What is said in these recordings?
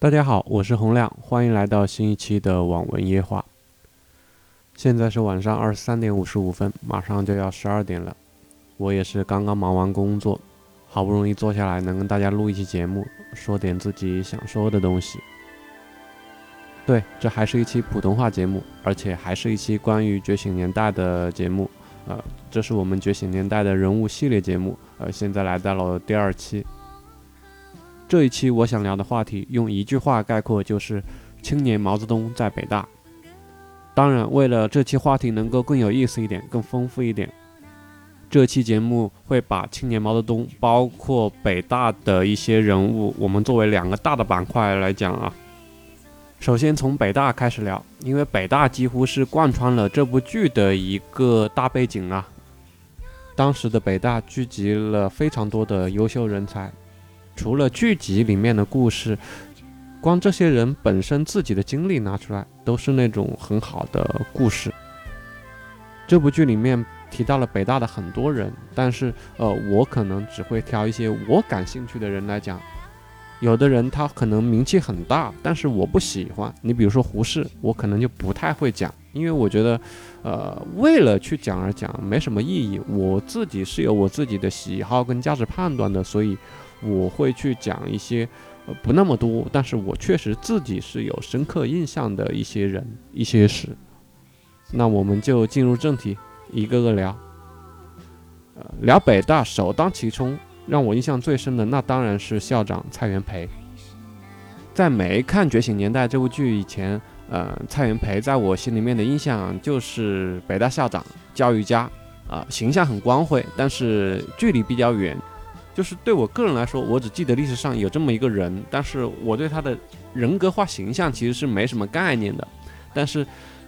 大家好，我是洪亮，欢迎来到新一期的网文夜话。现在是晚上二十三点五十五分，马上就要十二点了。我也是刚刚忙完工作，好不容易坐下来能跟大家录一期节目，说点自己想说的东西。对，这还是一期普通话节目，而且还是一期关于《觉醒年代》的节目。呃，这是我们《觉醒年代》的人物系列节目，呃，现在来到了第二期。这一期我想聊的话题，用一句话概括就是“青年毛泽东在北大”。当然，为了这期话题能够更有意思一点、更丰富一点，这期节目会把青年毛泽东，包括北大的一些人物，我们作为两个大的板块来讲啊。首先从北大开始聊，因为北大几乎是贯穿了这部剧的一个大背景啊。当时的北大聚集了非常多的优秀人才。除了剧集里面的故事，光这些人本身自己的经历拿出来，都是那种很好的故事。这部剧里面提到了北大的很多人，但是呃，我可能只会挑一些我感兴趣的人来讲。有的人他可能名气很大，但是我不喜欢。你比如说胡适，我可能就不太会讲，因为我觉得，呃，为了去讲而讲没什么意义。我自己是有我自己的喜好跟价值判断的，所以。我会去讲一些，呃，不那么多，但是我确实自己是有深刻印象的一些人、一些事。那我们就进入正题，一个个聊。呃，聊北大首当其冲，让我印象最深的那当然是校长蔡元培。在没看《觉醒年代》这部剧以前，呃，蔡元培在我心里面的印象就是北大校长、教育家，啊，形象很光辉，但是距离比较远。就是对我个人来说，我只记得历史上有这么一个人，但是我对他的人格化形象其实是没什么概念的。但是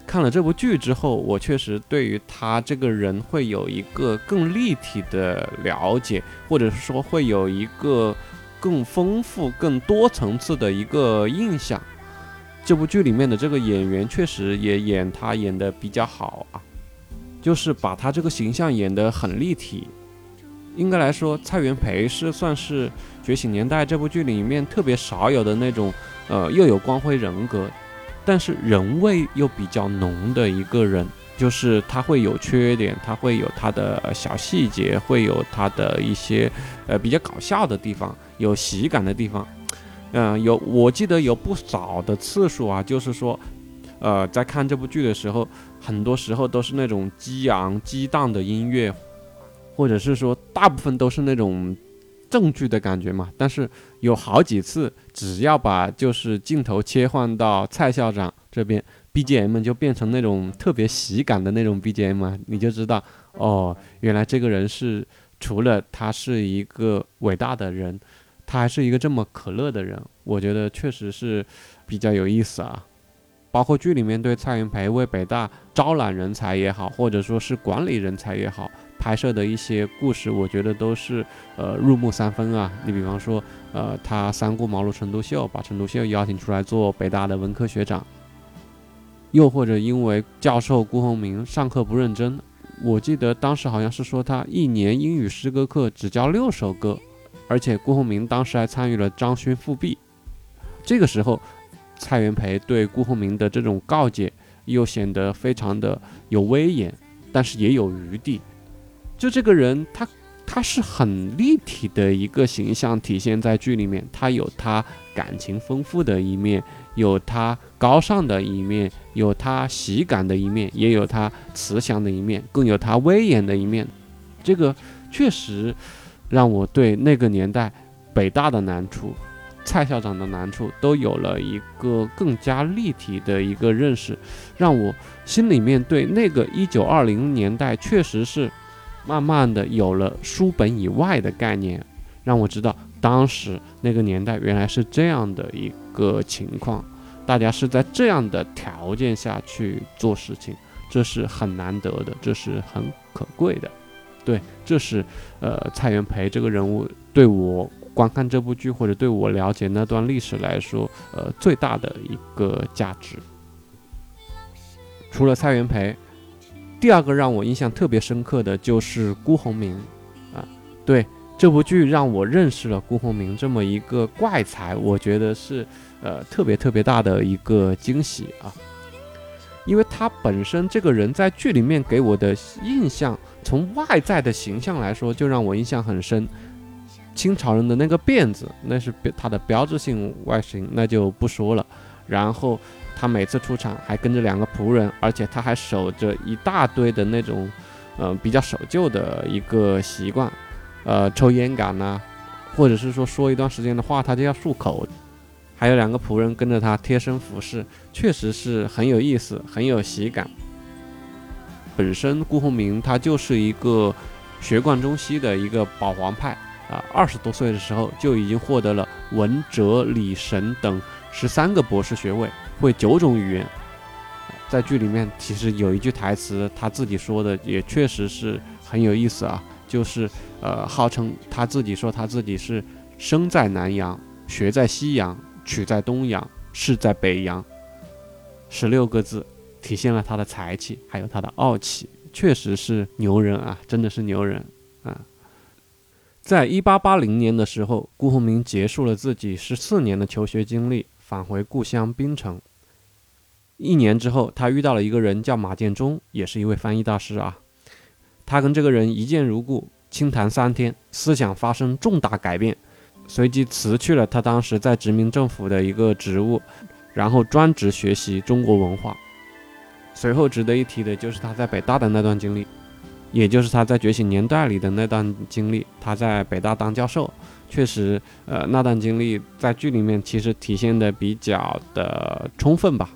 看了这部剧之后，我确实对于他这个人会有一个更立体的了解，或者是说会有一个更丰富、更多层次的一个印象。这部剧里面的这个演员确实也演他演的比较好啊，就是把他这个形象演得很立体。应该来说，蔡元培是算是《觉醒年代》这部剧里面特别少有的那种，呃，又有光辉人格，但是人味又比较浓的一个人。就是他会有缺点，他会有他的小细节，会有他的一些呃比较搞笑的地方，有喜感的地方。嗯，有我记得有不少的次数啊，就是说，呃，在看这部剧的时候，很多时候都是那种激昂激荡的音乐。或者是说，大部分都是那种正剧的感觉嘛。但是有好几次，只要把就是镜头切换到蔡校长这边，BGM 就变成那种特别喜感的那种 BGM，你就知道哦，原来这个人是除了他是一个伟大的人，他还是一个这么可乐的人。我觉得确实是比较有意思啊。包括剧里面对蔡元培为北大招揽人才也好，或者说是管理人才也好，拍摄的一些故事，我觉得都是呃入木三分啊。你比方说，呃，他三顾茅庐陈独秀，把陈独秀邀请出来做北大的文科学长，又或者因为教授辜鸿铭上课不认真，我记得当时好像是说他一年英语诗歌课只教六首歌，而且辜鸿铭当时还参与了张勋复辟，这个时候。蔡元培对辜鸿铭的这种告诫，又显得非常的有威严，但是也有余地。就这个人，他他是很立体的一个形象，体现在剧里面。他有他感情丰富的一面，有他高尚的一面，有他喜感的一面，也有他慈祥的一面，更有他威严的一面。这个确实让我对那个年代北大的难处。蔡校长的难处都有了一个更加立体的一个认识，让我心里面对那个一九二零年代确实是慢慢的有了书本以外的概念，让我知道当时那个年代原来是这样的一个情况，大家是在这样的条件下去做事情，这是很难得的，这是很可贵的。对，这是呃蔡元培这个人物对我。观看这部剧或者对我了解那段历史来说，呃，最大的一个价值。除了蔡元培，第二个让我印象特别深刻的就是辜鸿铭啊。对这部剧让我认识了辜鸿铭这么一个怪才，我觉得是呃特别特别大的一个惊喜啊，因为他本身这个人在剧里面给我的印象，从外在的形象来说，就让我印象很深。清朝人的那个辫子，那是他的标志性外形，那就不说了。然后他每次出场还跟着两个仆人，而且他还守着一大堆的那种，嗯，比较守旧的一个习惯，呃，抽烟杆呐，或者是说说一段时间的话，他就要漱口。还有两个仆人跟着他贴身服侍，确实是很有意思，很有喜感。本身顾鸿铭他就是一个学贯中西的一个保皇派。啊，二十多岁的时候就已经获得了文哲理神等十三个博士学位，会九种语言。在剧里面，其实有一句台词，他自己说的也确实是很有意思啊，就是呃，号称他自己说他自己是生在南洋，学在西洋，娶在东洋，事在北洋。十六个字，体现了他的才气，还有他的傲气，确实是牛人啊，真的是牛人啊。在一八八零年的时候，辜鸿铭结束了自己十四年的求学经历，返回故乡槟城。一年之后，他遇到了一个人，叫马建忠，也是一位翻译大师啊。他跟这个人一见如故，倾谈三天，思想发生重大改变，随即辞去了他当时在殖民政府的一个职务，然后专职学习中国文化。随后值得一提的就是他在北大的那段经历。也就是他在《觉醒年代》里的那段经历，他在北大当教授，确实，呃，那段经历在剧里面其实体现的比较的充分吧。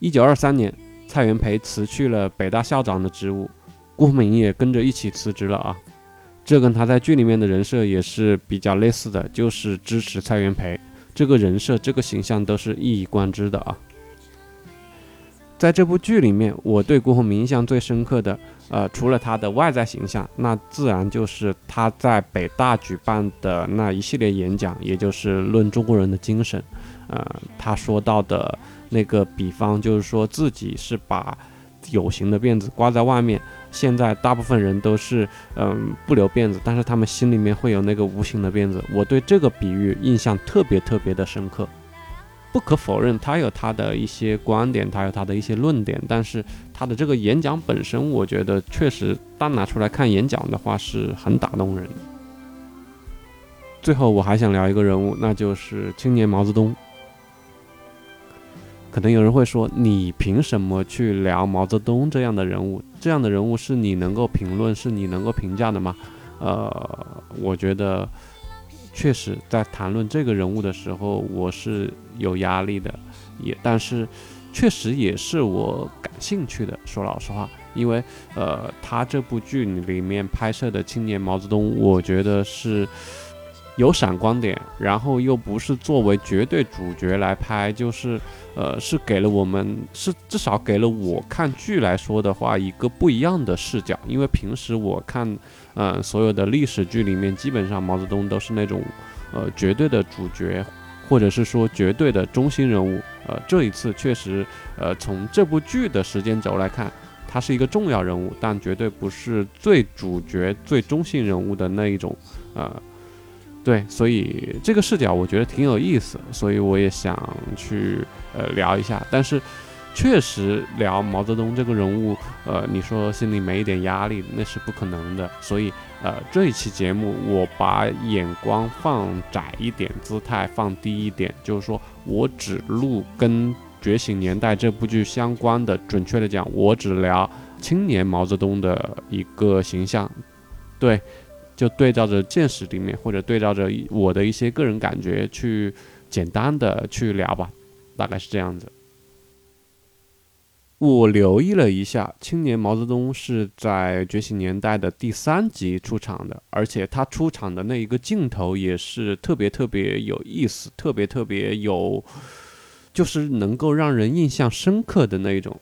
一九二三年，蔡元培辞去了北大校长的职务，郭鸿铭也跟着一起辞职了啊。这跟他在剧里面的人设也是比较类似的，就是支持蔡元培这个人设，这个形象都是一以贯之的啊。在这部剧里面，我对郭鸿铭印象最深刻的，呃，除了他的外在形象，那自然就是他在北大举办的那一系列演讲，也就是论中国人的精神。呃，他说到的那个比方，就是说自己是把有形的辫子挂在外面，现在大部分人都是嗯不留辫子，但是他们心里面会有那个无形的辫子。我对这个比喻印象特别特别的深刻。不可否认，他有他的一些观点，他有他的一些论点，但是他的这个演讲本身，我觉得确实单拿出来看演讲的话是很打动人。最后，我还想聊一个人物，那就是青年毛泽东。可能有人会说，你凭什么去聊毛泽东这样的人物？这样的人物是你能够评论、是你能够评价的吗？呃，我觉得。确实，在谈论这个人物的时候，我是有压力的，也但是，确实也是我感兴趣的。说老实话，因为呃，他这部剧里面拍摄的青年毛泽东，我觉得是有闪光点，然后又不是作为绝对主角来拍，就是呃，是给了我们，是至少给了我看剧来说的话，一个不一样的视角。因为平时我看。嗯，所有的历史剧里面，基本上毛泽东都是那种，呃，绝对的主角，或者是说绝对的中心人物。呃，这一次确实，呃，从这部剧的时间轴来看，他是一个重要人物，但绝对不是最主角、最中心人物的那一种。呃，对，所以这个视角我觉得挺有意思，所以我也想去呃聊一下，但是。确实聊毛泽东这个人物，呃，你说心里没一点压力，那是不可能的。所以，呃，这一期节目我把眼光放窄一点，姿态放低一点，就是说我只录跟《觉醒年代》这部剧相关的，准确的讲，我只聊青年毛泽东的一个形象。对，就对照着现实里面，或者对照着我的一些个人感觉去简单的去聊吧，大概是这样子。我留意了一下，青年毛泽东是在《觉醒年代》的第三集出场的，而且他出场的那一个镜头也是特别特别有意思，特别特别有，就是能够让人印象深刻的那一种。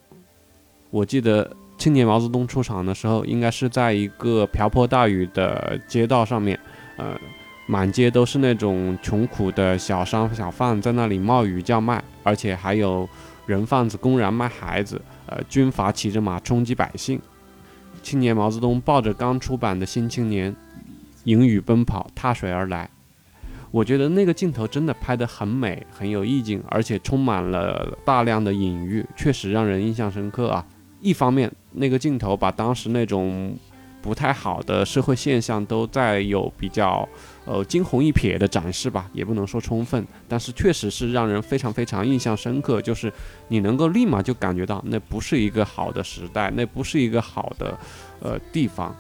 我记得青年毛泽东出场的时候，应该是在一个瓢泼大雨的街道上面，呃，满街都是那种穷苦的小商小贩在那里冒雨叫卖，而且还有。人贩子公然卖孩子，呃，军阀骑着马冲击百姓，青年毛泽东抱着刚出版的《新青年》，迎雨奔跑，踏水而来。我觉得那个镜头真的拍得很美，很有意境，而且充满了大量的隐喻，确实让人印象深刻啊。一方面，那个镜头把当时那种不太好的社会现象都在有比较呃惊鸿一瞥的展示吧，也不能说充分，但是确实是让人非常非常印象深刻，就是你能够立马就感觉到那不是一个好的时代，那不是一个好的呃地方。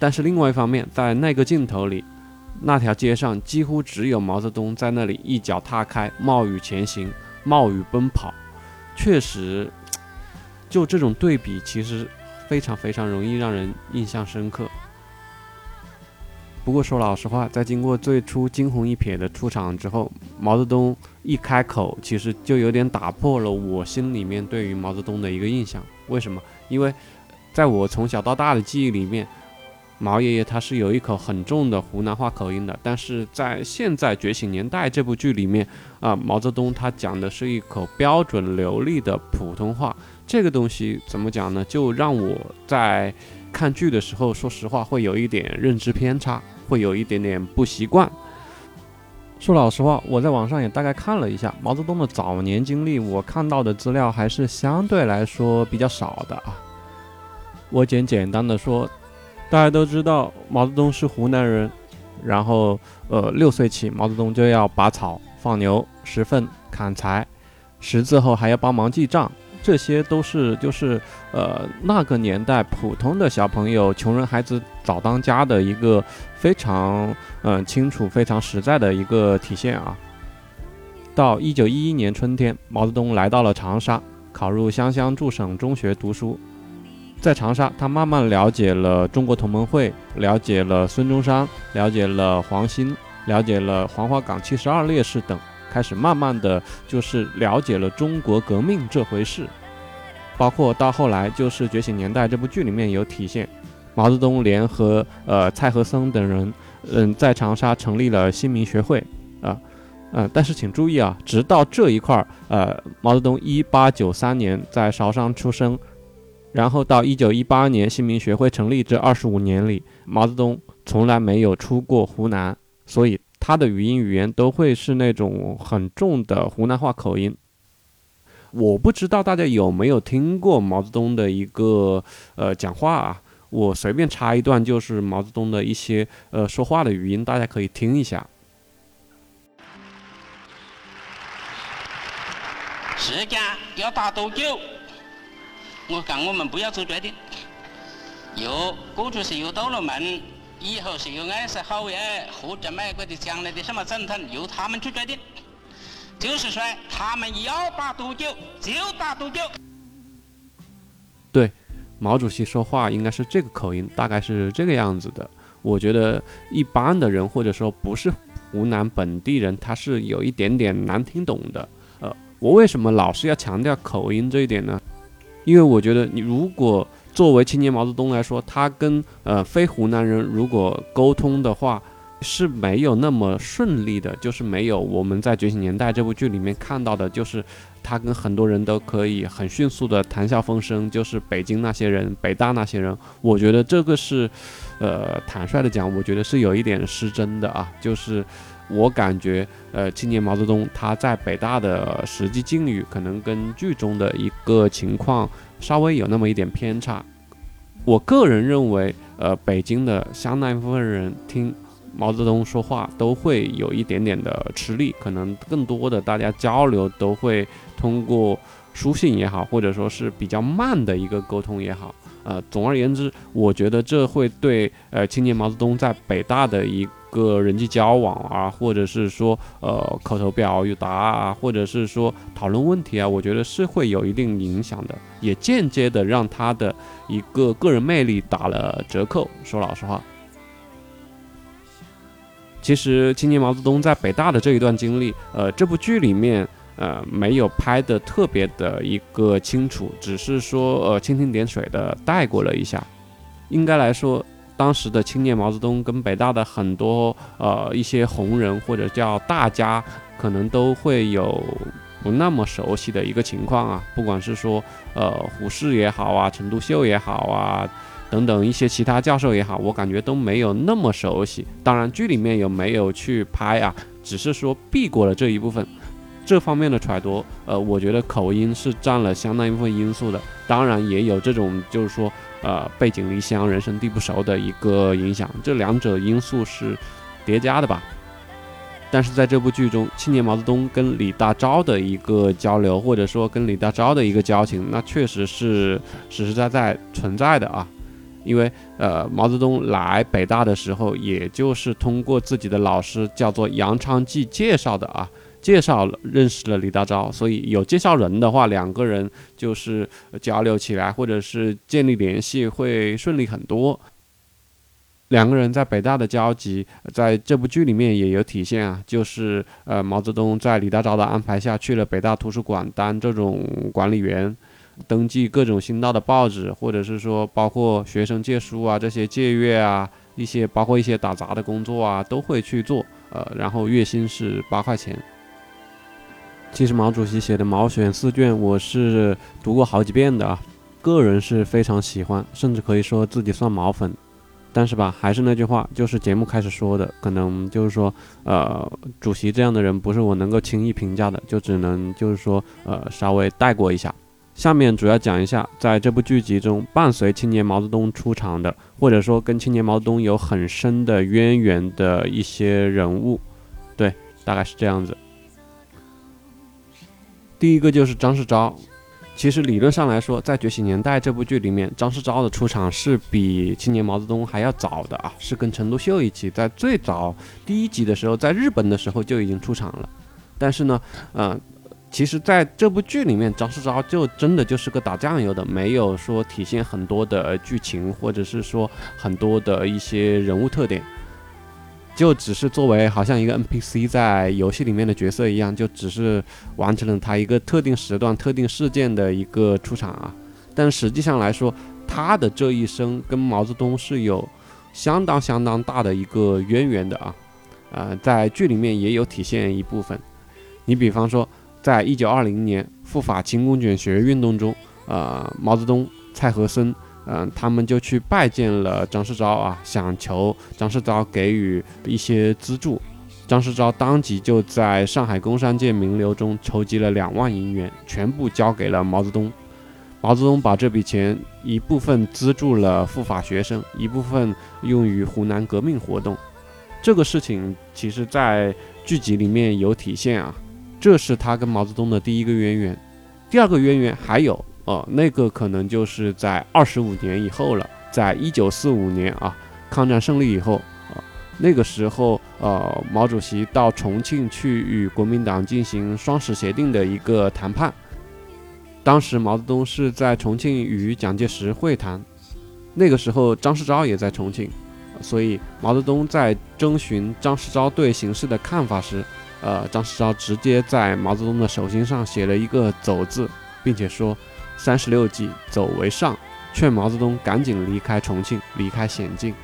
但是另外一方面，在那个镜头里，那条街上几乎只有毛泽东在那里一脚踏开，冒雨前行，冒雨奔跑，确实。就这种对比，其实非常非常容易让人印象深刻。不过说老实话，在经过最初惊鸿一瞥的出场之后，毛泽东一开口，其实就有点打破了我心里面对于毛泽东的一个印象。为什么？因为在我从小到大的记忆里面。毛爷爷他是有一口很重的湖南话口音的，但是在现在《觉醒年代》这部剧里面，啊，毛泽东他讲的是一口标准流利的普通话，这个东西怎么讲呢？就让我在看剧的时候，说实话会有一点认知偏差，会有一点点不习惯。说老实话，我在网上也大概看了一下毛泽东的早年经历，我看到的资料还是相对来说比较少的啊。我简简单的说。大家都知道毛泽东是湖南人，然后呃六岁起毛泽东就要拔草、放牛、拾粪、砍柴，识字后还要帮忙记账，这些都是就是呃那个年代普通的小朋友、穷人孩子早当家的一个非常嗯清楚、非常实在的一个体现啊。到一九一一年春天，毛泽东来到了长沙，考入湘乡驻省中学读书。在长沙，他慢慢了解了中国同盟会，了解了孙中山，了解了黄兴，了解了黄花岗七十二烈士等，开始慢慢的就是了解了中国革命这回事。包括到后来，就是《觉醒年代》这部剧里面有体现，毛泽东联合呃蔡和森等人，嗯，在长沙成立了新民学会，啊，嗯，但是请注意啊，直到这一块儿，呃，毛泽东一八九三年在韶山出生。然后到一九一八年，新民学会成立这二十五年里，毛泽东从来没有出过湖南，所以他的语音语言都会是那种很重的湖南话口音。我不知道大家有没有听过毛泽东的一个呃讲话啊？我随便插一段，就是毛泽东的一些呃说话的语音，大家可以听一下。时间要打多久？我讲，我们不要做决定。有过去是有道路门，以后是有二十后耶，或者美国的将来的什么总统，由他们去决定。就是说，他们要打多久就打多久。对，毛主席说话应该是这个口音，大概是这个样子的。我觉得一般的人或者说不是湖南本地人，他是有一点点难听懂的。呃，我为什么老是要强调口音这一点呢？因为我觉得，你如果作为青年毛泽东来说，他跟呃非湖南人如果沟通的话，是没有那么顺利的，就是没有我们在《觉醒年代》这部剧里面看到的，就是他跟很多人都可以很迅速的谈笑风生，就是北京那些人、北大那些人，我觉得这个是，呃，坦率的讲，我觉得是有一点失真的啊，就是。我感觉，呃，青年毛泽东他在北大的实际境遇，可能跟剧中的一个情况稍微有那么一点偏差。我个人认为，呃，北京的相当一部分人听毛泽东说话都会有一点点的吃力，可能更多的大家交流都会通过书信也好，或者说是比较慢的一个沟通也好。呃，总而言之，我觉得这会对呃青年毛泽东在北大的一个人际交往啊，或者是说呃口头表达啊，或者是说讨论问题啊，我觉得是会有一定影响的，也间接的让他的一个个人魅力打了折扣。说老实话，其实青年毛泽东在北大的这一段经历，呃，这部剧里面。呃，没有拍的特别的一个清楚，只是说呃蜻蜓点水的带过了一下。应该来说，当时的青年毛泽东跟北大的很多呃一些红人或者叫大家，可能都会有不那么熟悉的一个情况啊。不管是说呃胡适也好啊，陈独秀也好啊，等等一些其他教授也好，我感觉都没有那么熟悉。当然，剧里面有没有去拍啊？只是说避过了这一部分，这方面的揣度，呃，我觉得口音是占了相当一部分因素的。当然，也有这种就是说，呃，背井离乡、人生地不熟的一个影响，这两者因素是叠加的吧。但是在这部剧中，青年毛泽东跟李大钊的一个交流，或者说跟李大钊的一个交情，那确实是实实在在存在的啊。因为呃，毛泽东来北大的时候，也就是通过自己的老师叫做杨昌济介绍的啊，介绍了认识了李大钊，所以有介绍人的话，两个人就是交流起来或者是建立联系会顺利很多。两个人在北大的交集，在这部剧里面也有体现啊，就是呃，毛泽东在李大钊的安排下去了北大图书馆当这种管理员。登记各种新到的报纸，或者是说包括学生借书啊，这些借阅啊，一些包括一些打杂的工作啊，都会去做。呃，然后月薪是八块钱。其实毛主席写的《毛选》四卷，我是读过好几遍的啊，个人是非常喜欢，甚至可以说自己算毛粉。但是吧，还是那句话，就是节目开始说的，可能就是说，呃，主席这样的人不是我能够轻易评价的，就只能就是说，呃，稍微带过一下。下面主要讲一下，在这部剧集中，伴随青年毛泽东出场的，或者说跟青年毛泽东有很深的渊源的一些人物，对，大概是这样子。第一个就是张世钊，其实理论上来说，在《觉醒年代》这部剧里面，张世钊的出场是比青年毛泽东还要早的啊，是跟陈独秀一起在最早第一集的时候，在日本的时候就已经出场了，但是呢，嗯。其实，在这部剧里面，张世钊就真的就是个打酱油的，没有说体现很多的剧情，或者是说很多的一些人物特点，就只是作为好像一个 NPC 在游戏里面的角色一样，就只是完成了他一个特定时段、特定事件的一个出场啊。但实际上来说，他的这一生跟毛泽东是有相当相当大的一个渊源的啊。呃，在剧里面也有体现一部分，你比方说。在一九二零年赴法勤工俭学运动中，呃，毛泽东、蔡和森，嗯，他们就去拜见了张世钊啊，想求张世钊给予一些资助。张世钊当即就在上海工商界名流中筹集了两万银元，全部交给了毛泽东。毛泽东把这笔钱一部分资助了赴法学生，一部分用于湖南革命活动。这个事情其实，在剧集里面有体现啊。这是他跟毛泽东的第一个渊源，第二个渊源还有哦，那个可能就是在二十五年以后了，在一九四五年啊，抗战胜利以后啊，那个时候呃，毛主席到重庆去与国民党进行双十协定的一个谈判，当时毛泽东是在重庆与蒋介石会谈，那个时候张世钊也在重庆，所以毛泽东在征询张世钊对形势的看法时。呃，张世钊直接在毛泽东的手心上写了一个“走”字，并且说：“三十六计，走为上。”劝毛泽东赶紧离开重庆，离开险境。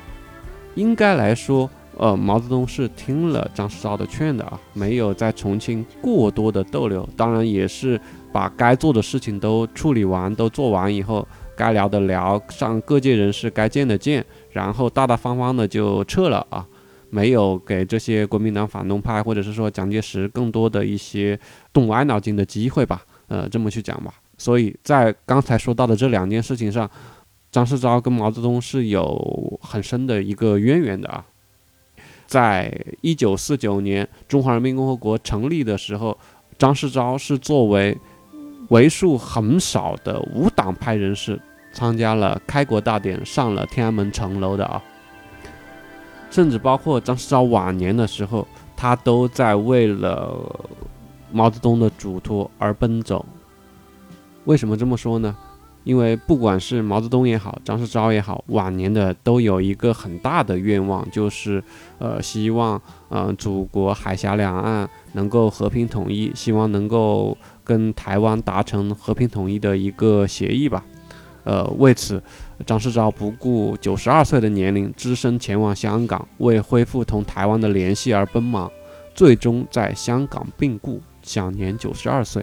应该来说，呃，毛泽东是听了张世钊的劝的啊，没有在重庆过多的逗留。当然，也是把该做的事情都处理完、都做完以后，该聊的聊，上各界人士该见的见，然后大大方方的就撤了啊。没有给这些国民党反动派，或者是说蒋介石更多的一些动歪脑筋的机会吧，呃，这么去讲吧。所以在刚才说到的这两件事情上，张世钊跟毛泽东是有很深的一个渊源的啊。在一九四九年中华人民共和国成立的时候，张世钊是作为为数很少的无党派人士参加了开国大典，上了天安门城楼的啊。甚至包括张世钊晚年的时候，他都在为了毛泽东的嘱托而奔走。为什么这么说呢？因为不管是毛泽东也好，张世钊也好，晚年的都有一个很大的愿望，就是呃，希望嗯，祖国海峡两岸能够和平统一，希望能够跟台湾达成和平统一的一个协议吧。呃，为此，张世钊不顾九十二岁的年龄，只身前往香港，为恢复同台湾的联系而奔忙，最终在香港病故，享年九十二岁。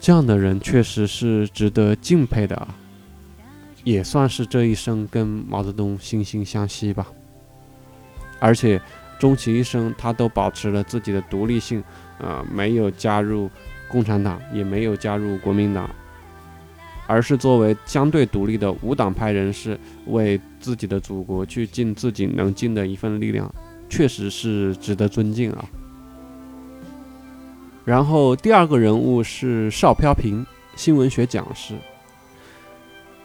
这样的人确实是值得敬佩的啊！也算是这一生跟毛泽东惺惺相惜吧。而且终其一生，他都保持了自己的独立性，呃，没有加入共产党，也没有加入国民党，而是作为相对独立的无党派人士，为自己的祖国去尽自己能尽的一份力量，确实是值得尊敬啊。然后第二个人物是邵飘萍，新闻学讲师。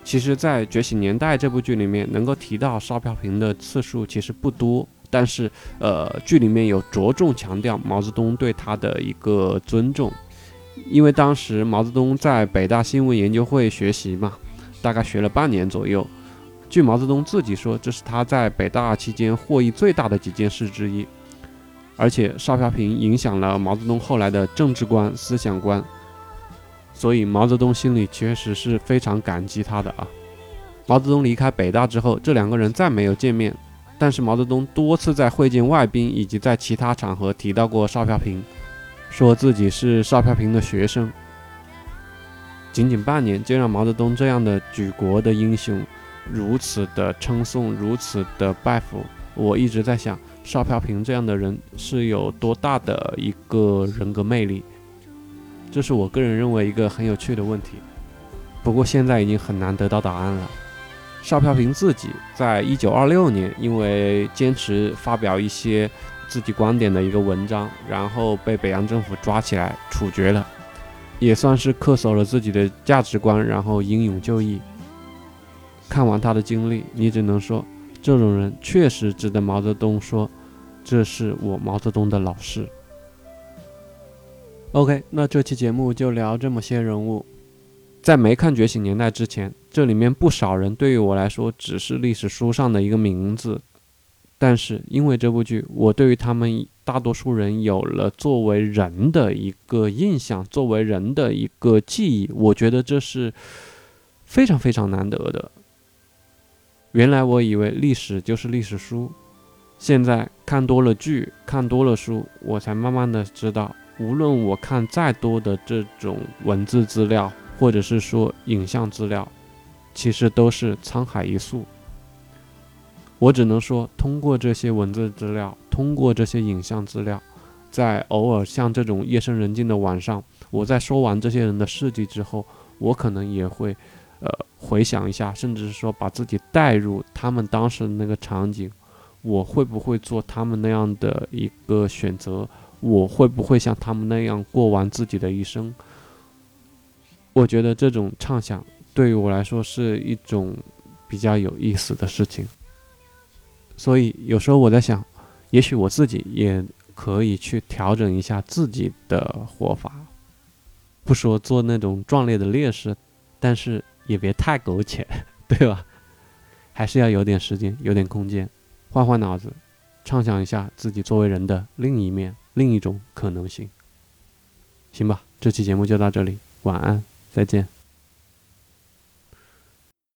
其实，在《觉醒年代》这部剧里面，能够提到邵飘萍的次数其实不多。但是，呃，剧里面有着重强调毛泽东对他的一个尊重，因为当时毛泽东在北大新闻研究会学习嘛，大概学了半年左右。据毛泽东自己说，这是他在北大期间获益最大的几件事之一。而且，邵飘萍影响了毛泽东后来的政治观、思想观，所以毛泽东心里确实是非常感激他的啊。毛泽东离开北大之后，这两个人再没有见面。但是毛泽东多次在会见外宾以及在其他场合提到过邵飘萍，说自己是邵飘萍的学生。仅仅半年就让毛泽东这样的举国的英雄如此的称颂，如此的拜服。我一直在想，邵飘萍这样的人是有多大的一个人格魅力？这是我个人认为一个很有趣的问题。不过现在已经很难得到答案了。邵飘萍自己在一九二六年，因为坚持发表一些自己观点的一个文章，然后被北洋政府抓起来处决了，也算是恪守了自己的价值观，然后英勇就义。看完他的经历，你只能说，这种人确实值得毛泽东说：“这是我毛泽东的老师。” OK，那这期节目就聊这么些人物。在没看《觉醒年代》之前，这里面不少人对于我来说只是历史书上的一个名字，但是因为这部剧，我对于他们大多数人有了作为人的一个印象，作为人的一个记忆，我觉得这是非常非常难得的。原来我以为历史就是历史书，现在看多了剧，看多了书，我才慢慢的知道，无论我看再多的这种文字资料。或者是说影像资料，其实都是沧海一粟。我只能说，通过这些文字资料，通过这些影像资料，在偶尔像这种夜深人静的晚上，我在说完这些人的事迹之后，我可能也会，呃，回想一下，甚至是说把自己带入他们当时的那个场景，我会不会做他们那样的一个选择？我会不会像他们那样过完自己的一生？我觉得这种畅想对于我来说是一种比较有意思的事情，所以有时候我在想，也许我自己也可以去调整一下自己的活法，不说做那种壮烈的烈士，但是也别太苟且，对吧？还是要有点时间，有点空间，换换脑子，畅想一下自己作为人的另一面，另一种可能性。行吧，这期节目就到这里，晚安。再见。